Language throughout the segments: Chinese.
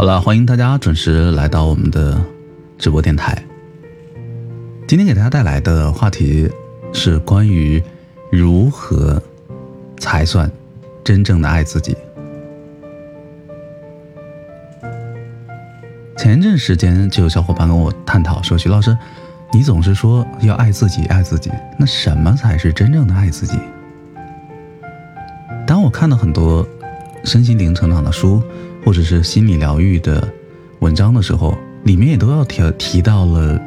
好了，欢迎大家准时来到我们的直播电台。今天给大家带来的话题是关于如何才算真正的爱自己。前一阵时间就有小伙伴跟我探讨说：“徐老师，你总是说要爱自己，爱自己，那什么才是真正的爱自己？”当我看到很多身心灵成长的书。或者是心理疗愈的文章的时候，里面也都要提提到了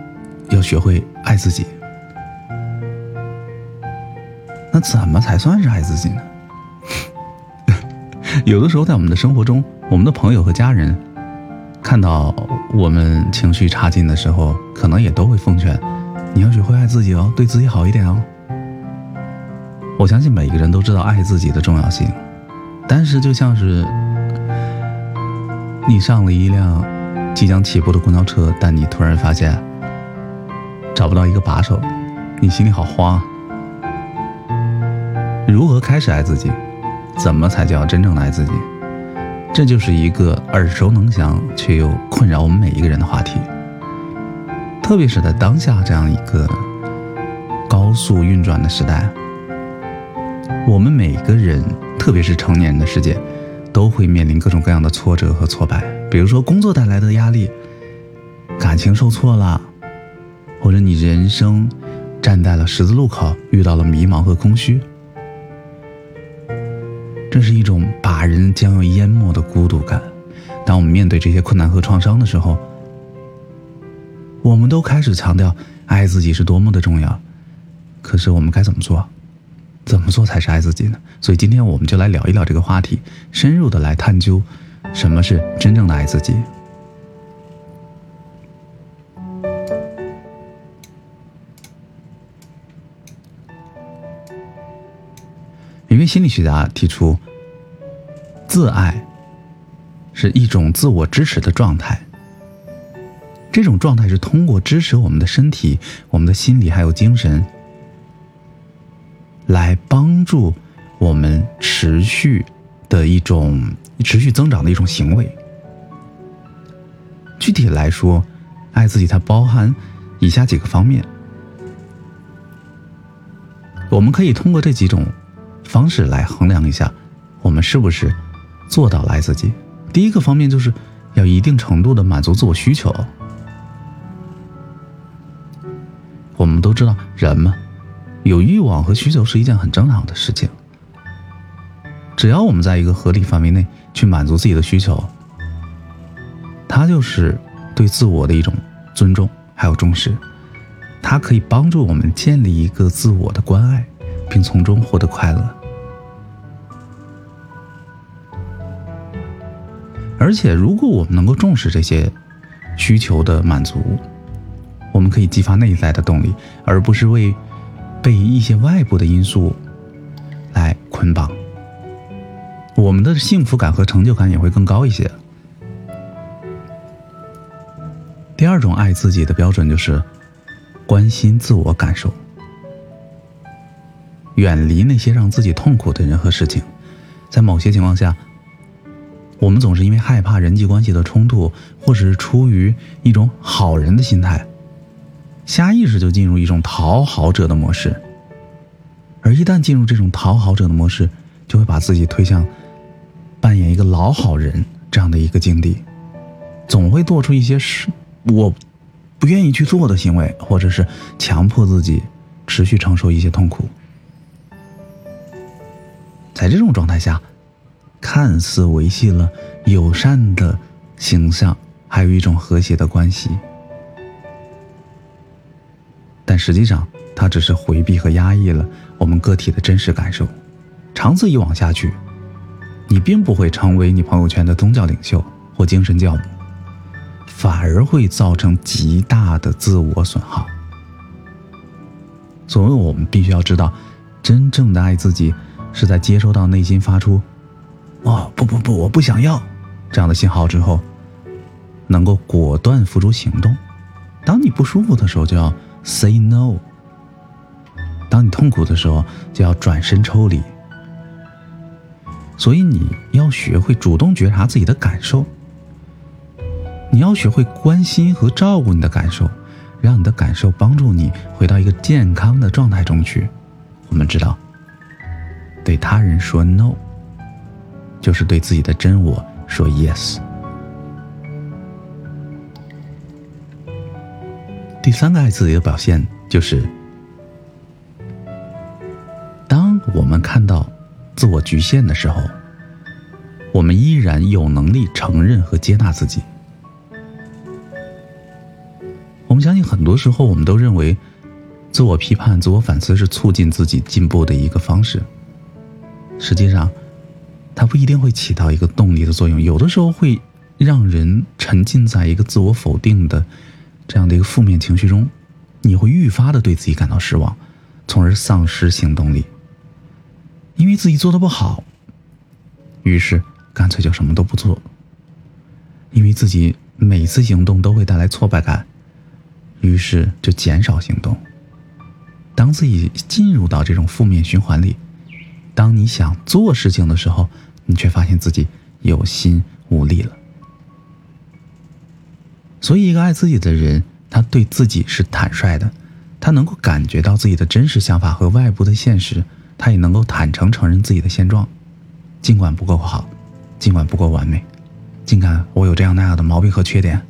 要学会爱自己。那怎么才算是爱自己呢？有的时候在我们的生活中，我们的朋友和家人看到我们情绪差劲的时候，可能也都会奉劝你要学会爱自己哦，对自己好一点哦。我相信每一个人都知道爱自己的重要性，但是就像是。你上了一辆即将起步的公交车，但你突然发现找不到一个把手，你心里好慌。如何开始爱自己？怎么才叫真正的爱自己？这就是一个耳熟能详却又困扰我们每一个人的话题。特别是在当下这样一个高速运转的时代，我们每个人，特别是成年人的世界。都会面临各种各样的挫折和挫败，比如说工作带来的压力，感情受挫了，或者你人生站在了十字路口，遇到了迷茫和空虚，这是一种把人将要淹没的孤独感。当我们面对这些困难和创伤的时候，我们都开始强调爱自己是多么的重要，可是我们该怎么做？怎么做才是爱自己呢？所以今天我们就来聊一聊这个话题，深入的来探究什么是真正的爱自己。一位心理学家提出，自爱是一种自我支持的状态。这种状态是通过支持我们的身体、我们的心理还有精神。来帮助我们持续的一种持续增长的一种行为。具体来说，爱自己它包含以下几个方面。我们可以通过这几种方式来衡量一下，我们是不是做到了爱自己。第一个方面就是要一定程度的满足自我需求。我们都知道，人嘛。有欲望和需求是一件很正常的事情，只要我们在一个合理范围内去满足自己的需求，它就是对自我的一种尊重还有重视，它可以帮助我们建立一个自我的关爱，并从中获得快乐。而且，如果我们能够重视这些需求的满足，我们可以激发内在的动力，而不是为。被一些外部的因素来捆绑，我们的幸福感和成就感也会更高一些。第二种爱自己的标准就是关心自我感受，远离那些让自己痛苦的人和事情。在某些情况下，我们总是因为害怕人际关系的冲突，或者是出于一种好人的心态。下意识就进入一种讨好者的模式，而一旦进入这种讨好者的模式，就会把自己推向扮演一个老好人这样的一个境地，总会做出一些事我不愿意去做的行为，或者是强迫自己持续承受一些痛苦。在这种状态下，看似维系了友善的形象，还有一种和谐的关系。但实际上，它只是回避和压抑了我们个体的真实感受。长此以往下去，你并不会成为你朋友圈的宗教领袖或精神教母，反而会造成极大的自我损耗。所以，我们必须要知道，真正的爱自己，是在接收到内心发出“哦不不不，我不想要”这样的信号之后，能够果断付诸行动。当你不舒服的时候，就要。Say no。当你痛苦的时候，就要转身抽离。所以你要学会主动觉察自己的感受，你要学会关心和照顾你的感受，让你的感受帮助你回到一个健康的状态中去。我们知道，对他人说 no，就是对自己的真我说 yes。第三个爱自己的表现就是，当我们看到自我局限的时候，我们依然有能力承认和接纳自己。我们相信，很多时候我们都认为，自我批判、自我反思是促进自己进步的一个方式。实际上，它不一定会起到一个动力的作用，有的时候会让人沉浸在一个自我否定的这样的一个负面情绪中，你会愈发的对自己感到失望，从而丧失行动力。因为自己做的不好，于是干脆就什么都不做。因为自己每次行动都会带来挫败感。于是就减少行动。当自己进入到这种负面循环里，当你想做事情的时候，你却发现自己有心无力了。所以，一个爱自己的人，他对自己是坦率的，他能够感觉到自己的真实想法和外部的现实，他也能够坦诚承认自己的现状，尽管不够好，尽管不够完美，尽管我有这样那样的毛病和缺点，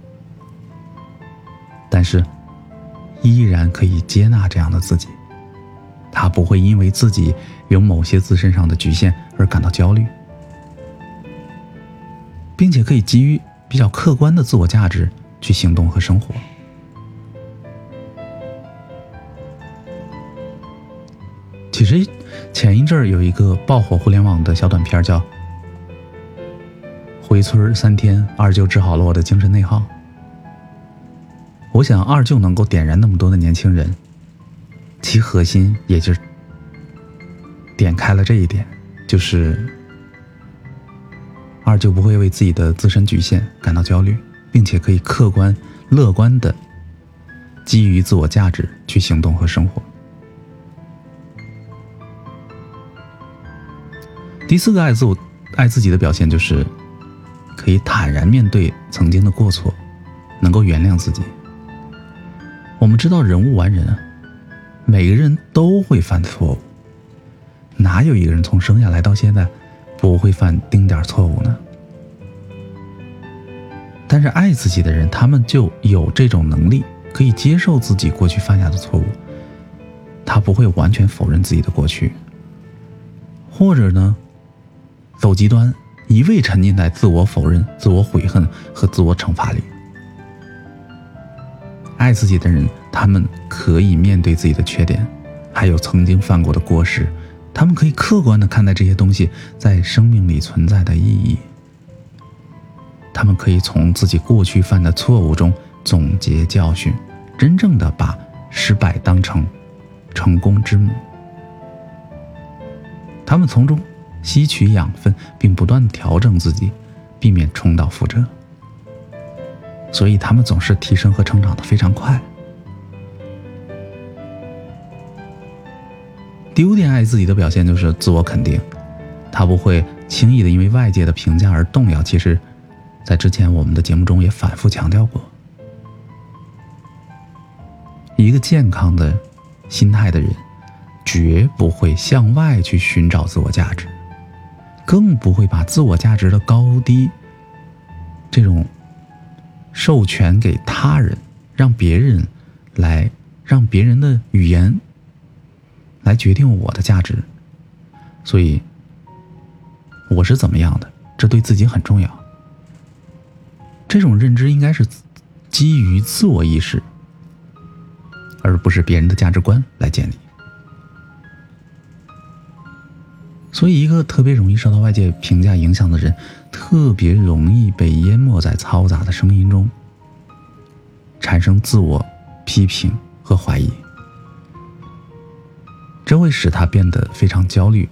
但是。依然可以接纳这样的自己，他不会因为自己有某些自身上的局限而感到焦虑，并且可以基于比较客观的自我价值去行动和生活。其实前一阵儿有一个爆火互联网的小短片，叫《回村三天二舅治好了我的精神内耗》。我想二舅能够点燃那么多的年轻人，其核心也就是点开了这一点，就是二舅不会为自己的自身局限感到焦虑，并且可以客观乐观的基于自我价值去行动和生活。第四个爱自我爱自己的表现就是可以坦然面对曾经的过错，能够原谅自己。我们知道人无完人啊，每个人都会犯错误，哪有一个人从生下来到现在不会犯丁点错误呢？但是爱自己的人，他们就有这种能力，可以接受自己过去犯下的错误，他不会完全否认自己的过去，或者呢，走极端，一味沉浸在自我否认、自我悔恨和自我惩罚里。爱自己的人，他们可以面对自己的缺点，还有曾经犯过的过失，他们可以客观的看待这些东西在生命里存在的意义。他们可以从自己过去犯的错误中总结教训，真正的把失败当成成功之母。他们从中吸取养分，并不断调整自己，避免重蹈覆辙。所以他们总是提升和成长的非常快。第五点，爱自己的表现就是自我肯定，他不会轻易的因为外界的评价而动摇。其实，在之前我们的节目中也反复强调过，一个健康的心态的人，绝不会向外去寻找自我价值，更不会把自我价值的高低这种。授权给他人，让别人来，让别人的语言来决定我的价值。所以，我是怎么样的，这对自己很重要。这种认知应该是基于自我意识，而不是别人的价值观来建立。所以，一个特别容易受到外界评价影响的人，特别容易被淹没在嘈杂的声音中，产生自我批评和怀疑，这会使他变得非常焦虑，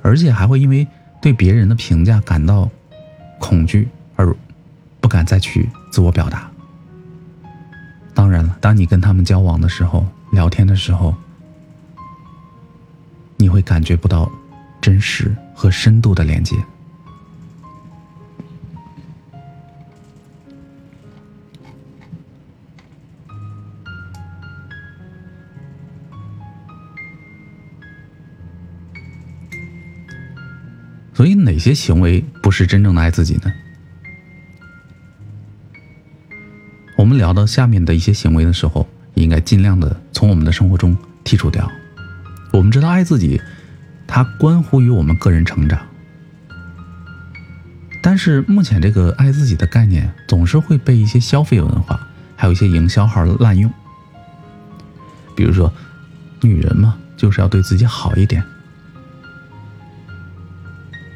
而且还会因为对别人的评价感到恐惧而不敢再去自我表达。当然了当你跟他们交往的时候聊天的时候你会感觉不到真实和深度的连接。所以哪些行为不是真正的爱自己呢？聊到下面的一些行为的时候，应该尽量的从我们的生活中剔除掉。我们知道，爱自己，它关乎于我们个人成长。但是目前这个爱自己的概念，总是会被一些消费文化，还有一些营销号滥用。比如说，女人嘛，就是要对自己好一点，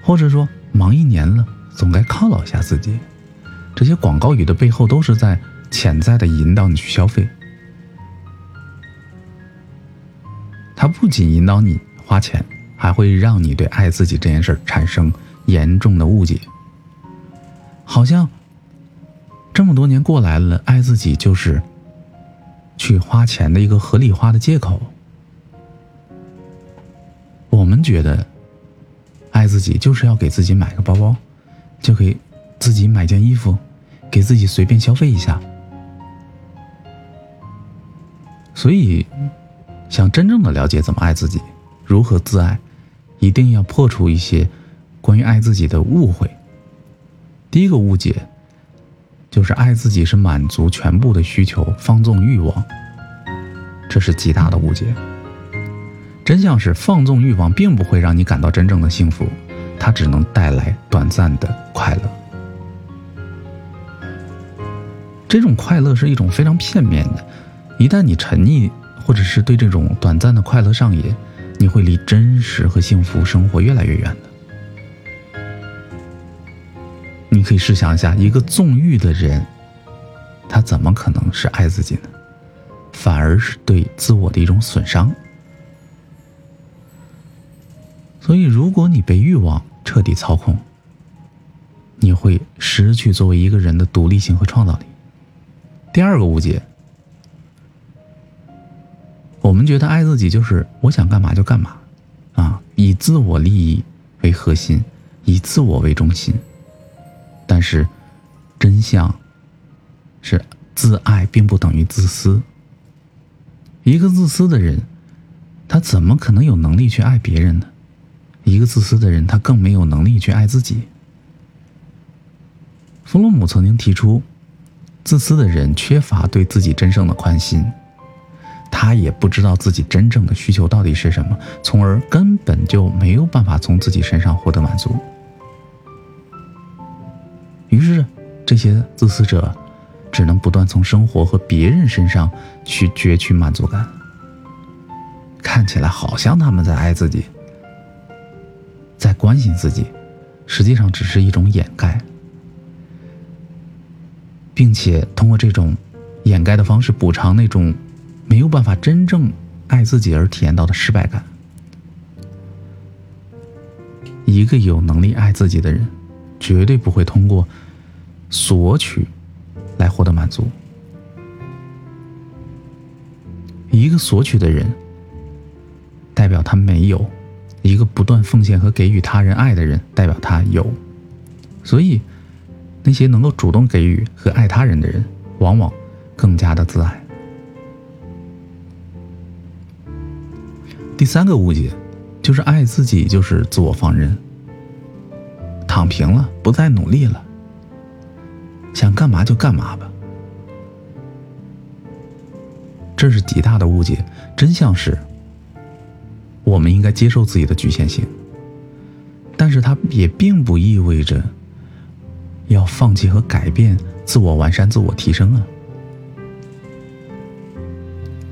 或者说忙一年了，总该犒劳一下自己。这些广告语的背后，都是在潜在的引导你去消费。它不仅引导你花钱，还会让你对爱自己这件事产生严重的误解。好像这么多年过来了，爱自己就是去花钱的一个合理化的借口。我们觉得爱自己就是要给自己买个包包，就给自己买件衣服，给自己随便消费一下。所以，想真正的了解怎么爱自己，如何自爱，一定要破除一些关于爱自己的误会。第一个误解，就是爱自己是满足全部的需求，放纵欲望，这是极大的误解。真相是，放纵欲望并不会让你感到真正的幸福，它只能带来短暂的快乐。这种快乐是一种非常片面的，一旦你沉溺，或者是对这种短暂的快乐上瘾，你会离真实和幸福生活越来越远的。你可以试想一下，一个纵欲的人，他怎么可能是爱自己呢？反而是对自我的一种损伤。所以，如果你被欲望彻底操控，你会失去作为一个人的独立性和创造力。第二个误解，我们觉得爱自己就是我想干嘛就干嘛，啊，以自我利益为核心，以自我为中心。但是，真相是，自爱并不等于自私。一个自私的人，他怎么可能有能力去爱别人呢？一个自私的人，他更没有能力去爱自己。弗洛姆曾经提出，自私的人缺乏对自己真正的关心，他也不知道自己真正的需求到底是什么，从而根本就没有办法从自己身上获得满足。于是，这些自私者只能不断从生活和别人身上去攫取满足感。看起来好像他们在爱自己，在关心自己，实际上只是一种掩盖，并且通过这种掩盖的方式补偿那种没有办法真正爱自己而体验到的失败感。一个有能力爱自己的人。绝对不会通过索取来获得满足。一个索取的人，代表他没有；一个不断奉献和给予他人爱的人，代表他有。所以，那些能够主动给予和爱他人的人，往往更加的自爱。第三个误解，就是爱自己就是自我放任。躺平了，不再努力了，想干嘛就干嘛吧。这是极大的误解。真相是，我们应该接受自己的局限性，但是它也并不意味着要放弃和改变自我完善、自我提升啊。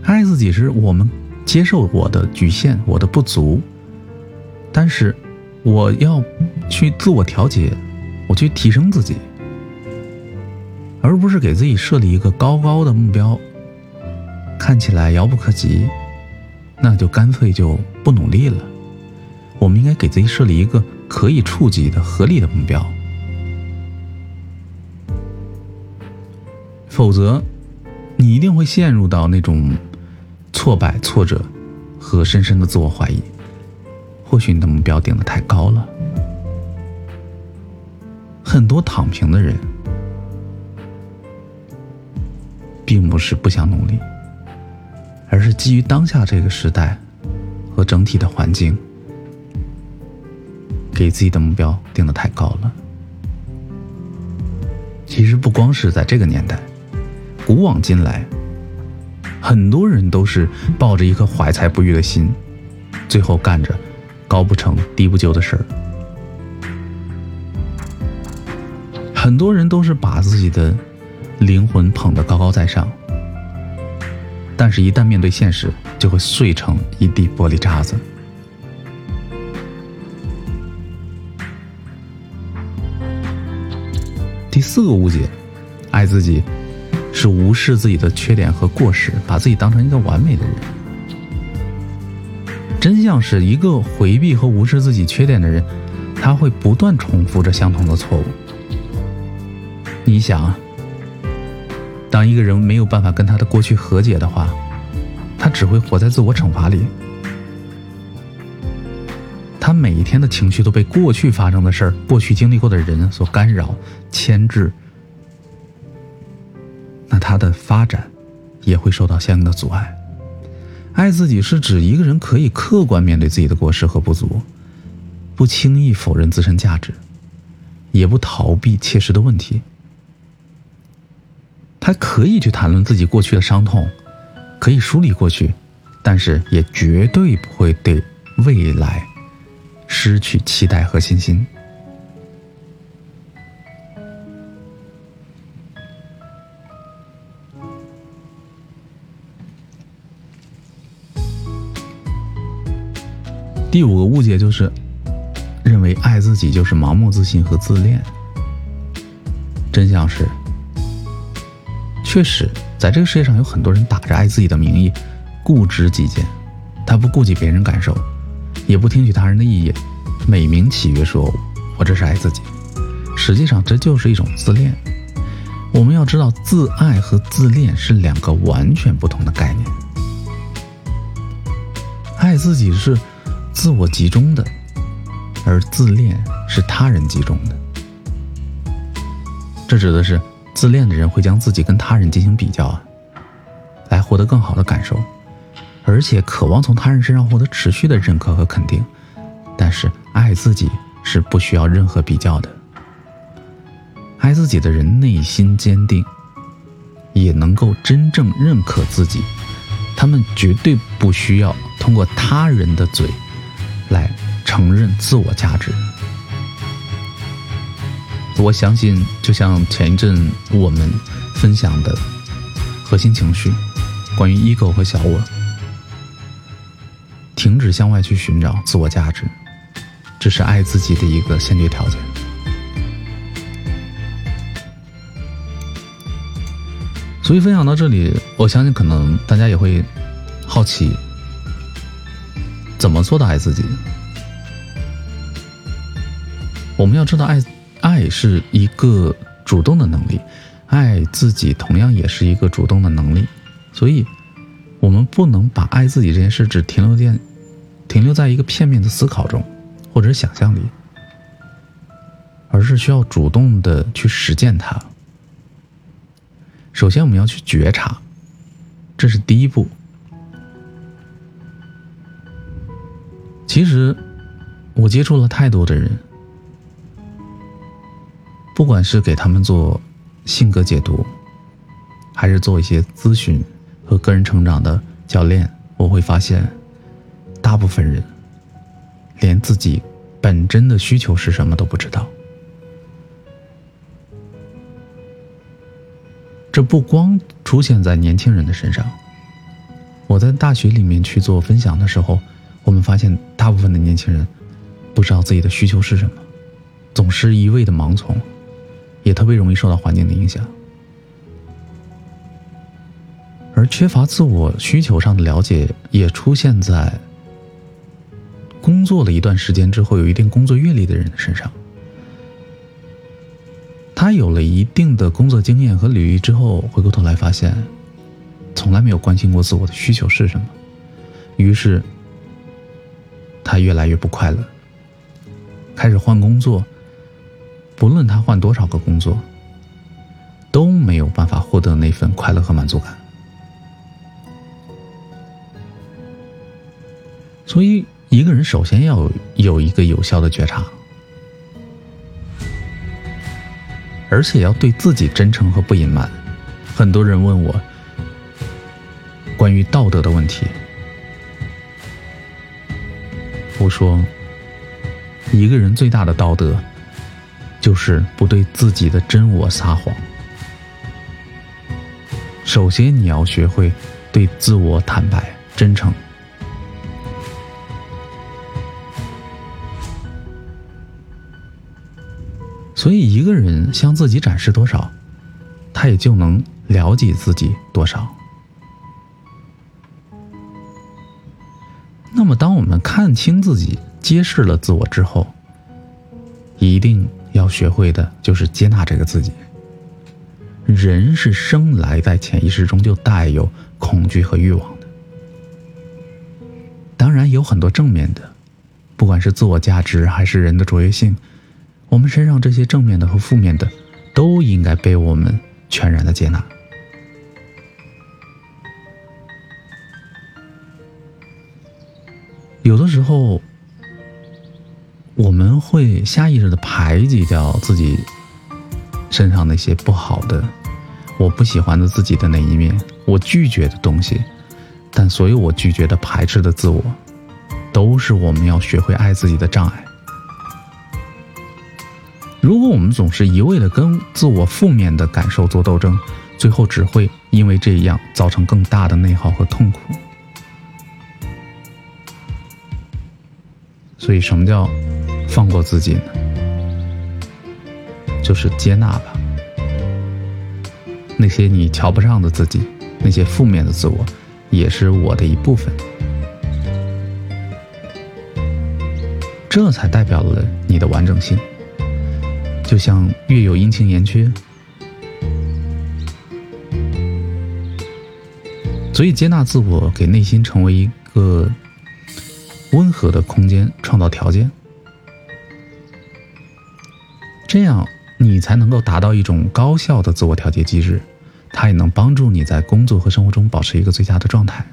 爱自己是我们接受我的局限、我的不足，但是。我要去自我调节，我去提升自己，而不是给自己设立一个高高的目标，看起来遥不可及，那就干脆就不努力了。我们应该给自己设立一个可以触及的合理的目标，否则你一定会陷入到那种挫败、挫折和深深的自我怀疑。或许你的目标定的太高了。很多躺平的人，并不是不想努力，而是基于当下这个时代和整体的环境，给自己的目标定的太高了。其实不光是在这个年代，古往今来，很多人都是抱着一颗怀才不遇的心，最后干着高不成低不就的事儿。很多人都是把自己的灵魂捧得高高在上，但是，一旦面对现实，就会碎成一地玻璃渣子。第四个误解，爱自己是无视自己的缺点和过失，把自己当成一个完美的人。真相是一个回避和无视自己缺点的人，他会不断重复着相同的错误。你想，当一个人没有办法跟他的过去和解的话，他只会活在自我惩罚里。他每一天的情绪都被过去发生的事儿、过去经历过的人所干扰、牵制，那他的发展也会受到相应的阻碍。爱自己是指一个人可以客观面对自己的过失和不足，不轻易否认自身价值，也不逃避切实的问题。他可以去谈论自己过去的伤痛，可以梳理过去，但是也绝对不会对未来。失去期待和信心。第五个误解就是，认为爱自己就是盲目自信和自恋。真相是，确实，在这个世界上有很多人打着爱自己的名义，固执己见，他不顾及别人感受。也不听取他人的意见，美名其曰说我这是爱自己，实际上这就是一种自恋。我们要知道，自爱和自恋是两个完全不同的概念。爱自己是自我集中的，而自恋是他人集中的。这指的是自恋的人会将自己跟他人进行比较啊，来获得更好的感受。而且渴望从他人身上获得持续的认可和肯定，但是爱自己是不需要任何比较的。爱自己的人内心坚定，也能够真正认可自己，他们绝对不需要通过他人的嘴来承认自我价值。我相信，就像前一阵我们分享的核心情绪，关于 ego 和小我。停止向外去寻找自我价值，这是爱自己的一个先决条件。所以分享到这里，我相信可能大家也会好奇，怎么做到爱自己？我们要知道，爱爱是一个主动的能力，爱自己同样也是一个主动的能力。所以，我们不能把爱自己这件事只停留在。停留在一个片面的思考中，或者想象里，而是需要主动的去实践它。首先，我们要去觉察，这是第一步。其实，我接触了太多的人，不管是给他们做性格解读，还是做一些咨询和个人成长的教练，我会发现。大部分人连自己本真的需求是什么都不知道。这不光出现在年轻人的身上。我在大学里面去做分享的时候，我们发现大部分的年轻人不知道自己的需求是什么，总是一味的盲从，也特别容易受到环境的影响。而缺乏自我需求上的了解，也出现在。工作了一段时间之后，有一定工作阅历的人身上，他有了一定的工作经验和履历之后，回过头来发现，从来没有关心过自我的需求是什么，于是他越来越不快乐开始换工作不论他换多少个工作都没有办法获得那份快乐和满足感。所以一个人首先要有一个有效的觉察而且要对自己真诚和不隐瞒。很多人问我关于道德的问题我说，一个人最大的道德就是不对自己的真我撒谎。首先，你要学会对自我坦白、真诚。所以，一个人向自己展示多少，他也就能了解自己多少。那么，当我们看清自己、揭示了自我之后，一定要学会的就是接纳这个自己。人是生来在潜意识中就带有恐惧和欲望的，当然有很多正面的，不管是自我价值还是人的卓越性。我们身上这些正面的和负面的，都应该被我们全然的接纳。有的时候，我们会下意识的排挤掉自己身上那些不好的、我不喜欢的自己的那一面，我拒绝的东西。但所有我拒绝的、排斥的自我，都是我们要学会爱自己的障碍。如果我们总是一味的跟自我负面的感受做斗争，最后只会因为这样造成更大的内耗和痛苦。所以，什么叫放过自己呢？就是接纳吧。那些你瞧不上的自己，那些负面的自我，也是我的一部分。这才代表了你的完整性。就像月有阴晴圆缺，所以接纳自我，给内心成为一个温和的空间，创造条件，这样你才能够达到一种高效的自我调节机制，它也能帮助你在工作和生活中保持一个最佳的状态。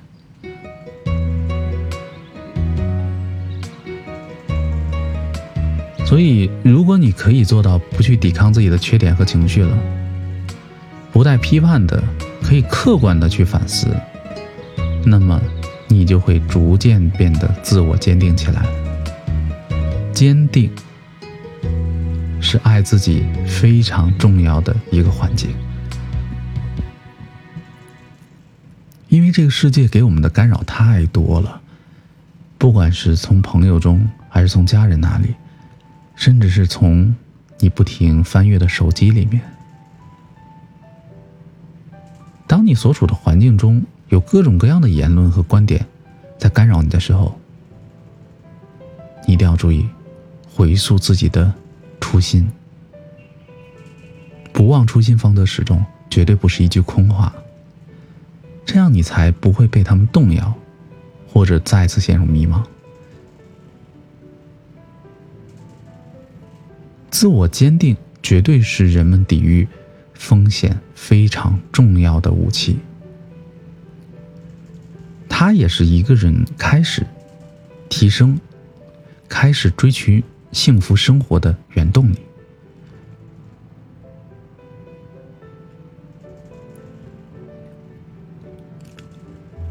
所以，如果你可以做到不去抵抗自己的缺点和情绪了，不带批判的，可以客观的去反思，那么你就会逐渐变得自我坚定起来。坚定是爱自己非常重要的一个环节，因为这个世界给我们的干扰太多了，不管是从朋友中，还是从家人那里。甚至是从你不停翻阅的手机里面，当你所处的环境中有各种各样的言论和观点在干扰你的时候，你一定要注意，回溯自己的初心。不忘初心，方得始终，绝对不是一句空话。这样你才不会被他们动摇，或者再次陷入迷茫。自我坚定绝对是人们抵御风险非常重要的武器，他也是一个人开始提升、开始追求幸福生活的原动力。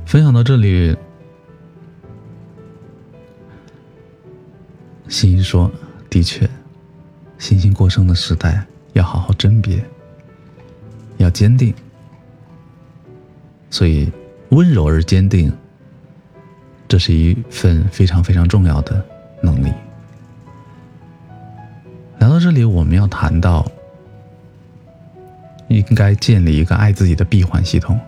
分享到这里，欣欣说：“的确。”信心过剩的时代，要好好甄别，要坚定。所以，温柔而坚定，这是一份非常非常重要的能力。聊到这里，我们要谈到，应该建立一个爱自己的闭环系统。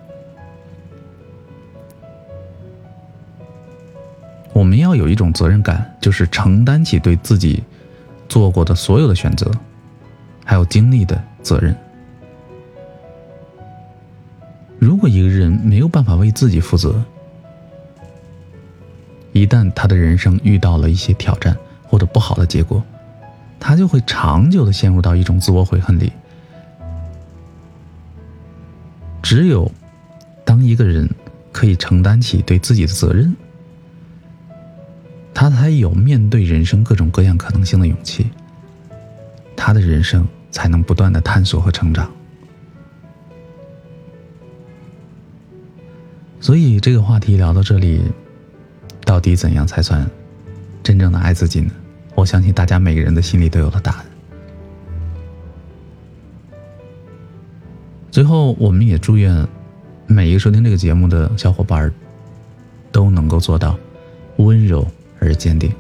我们要有一种责任感，就是承担起对自己。做过的所有的选择，还有经历的责任。如果一个人没有办法为自己负责，一旦他的人生遇到了一些挑战或者不好的结果，他就会长久的陷入到一种自我悔恨里。只有当一个人可以承担起对自己的责任。他才有面对人生各种各样可能性的勇气，他的人生才能不断的探索和成长。所以这个话题聊到这里，到底怎样才算真正的爱自己呢？我相信大家每个人的心里都有了答案。最后，我们也祝愿每一个收听这个节目的小伙伴都能够做到温柔而坚定。